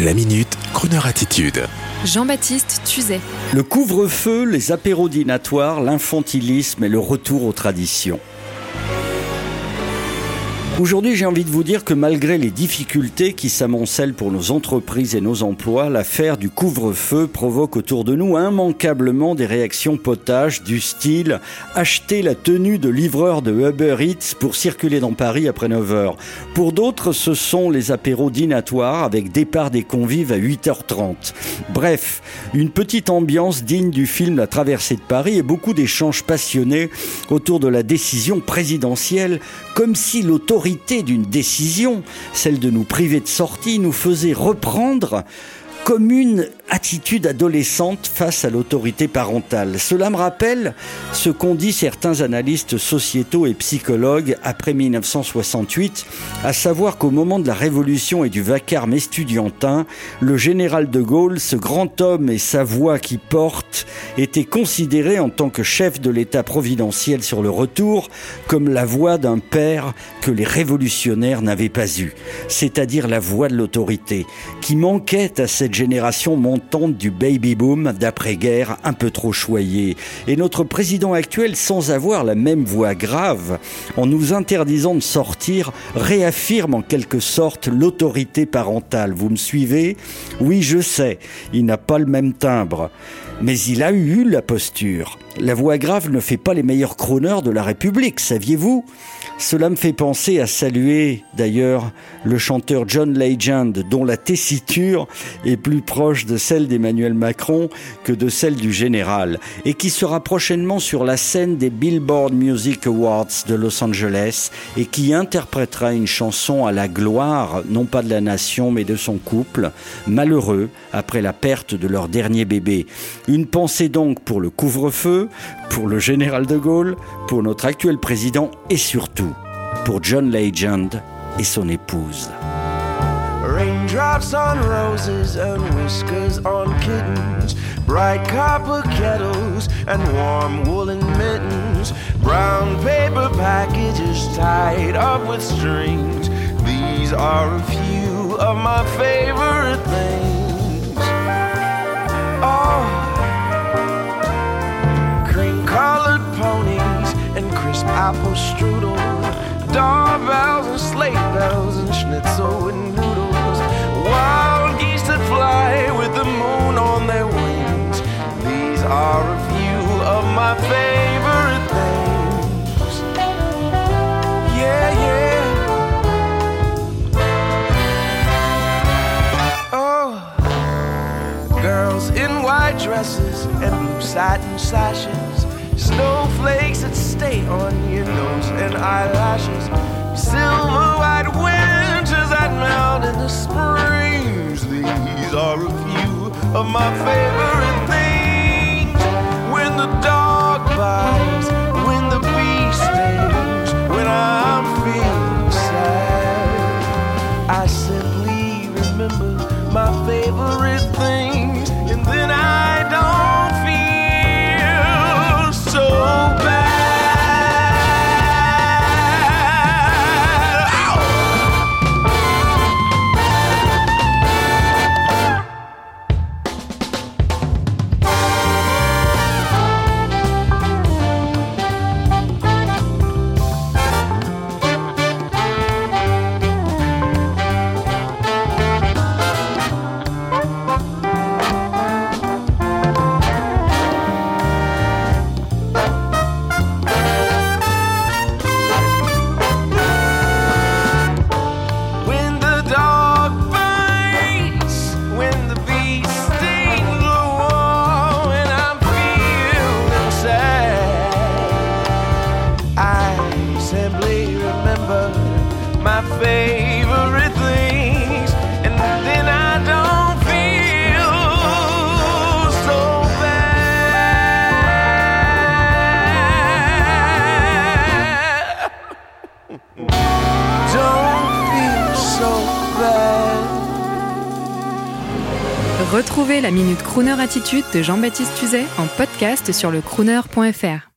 La minute, Kroneur attitude. Jean-Baptiste Tuzet. Le couvre-feu, les apéros dînatoires, l'infantilisme et le retour aux traditions. Aujourd'hui, j'ai envie de vous dire que malgré les difficultés qui s'amoncellent pour nos entreprises et nos emplois, l'affaire du couvre-feu provoque autour de nous immanquablement des réactions potages du style acheter la tenue de livreur de Uber Eats pour circuler dans Paris après 9 heures. Pour d'autres, ce sont les apéros dînatoires avec départ des convives à 8h30. Bref, une petite ambiance digne du film La traversée de Paris et beaucoup d'échanges passionnés autour de la décision présidentielle comme si l'autorité d'une décision, celle de nous priver de sortie, nous faisait reprendre comme une attitude adolescente face à l'autorité parentale. Cela me rappelle ce qu'ont dit certains analystes sociétaux et psychologues après 1968, à savoir qu'au moment de la révolution et du vacarme estudiantin, le général de Gaulle, ce grand homme et sa voix qui porte, était considéré en tant que chef de l'État providentiel sur le retour comme la voix d'un père que les révolutionnaires n'avaient pas eu, c'est-à-dire la voix de l'autorité, qui manquait à cette génération montante du baby-boom d'après-guerre un peu trop choyée. Et notre président actuel, sans avoir la même voix grave, en nous interdisant de sortir, réaffirme en quelque sorte l'autorité parentale. Vous me suivez? Oui, je sais, il n'a pas le même timbre. Mais il a eu la posture. La voix grave ne fait pas les meilleurs chroneurs de la République, saviez-vous? Cela me fait penser à saluer d'ailleurs le chanteur John Legend, dont la tessiture est plus proche de celle d'Emmanuel Macron que de celle du général, et qui sera prochainement sur la scène des Billboard Music Awards de Los Angeles et qui interprétera une chanson à la gloire, non pas de la nation, mais de son couple, malheureux après la perte de leur dernier bébé. Une pensée donc pour le couvre-feu, pour le général de Gaulle, pour notre actuel président et surtout pour John Legend et son épouse. Raindrops on roses and whiskers on kittens, bright copper kettles and warm woolen mittens, brown paper packages tied up with strings. These are a few of my favorite things. Apple strudel, doorbells and sleigh bells and schnitzel and noodles, wild geese that fly with the moon on their wings. These are a few of my favorite things. Yeah, yeah. Oh, girls in white dresses and blue satin sashes Snowflakes that stay on your nose and eyelashes. Silver white winters that melt in the springs. These are a few of my favorite things. When the dog bites, when the bee stings, when I'm feeling sad, I simply remember my favorite things, and then I don't. My favorite things, and then I don't feel so bad. don't feel so bad. Retrouvez la Minute Crooner Attitude de Jean-Baptiste Tuzet en podcast sur le crooner.fr.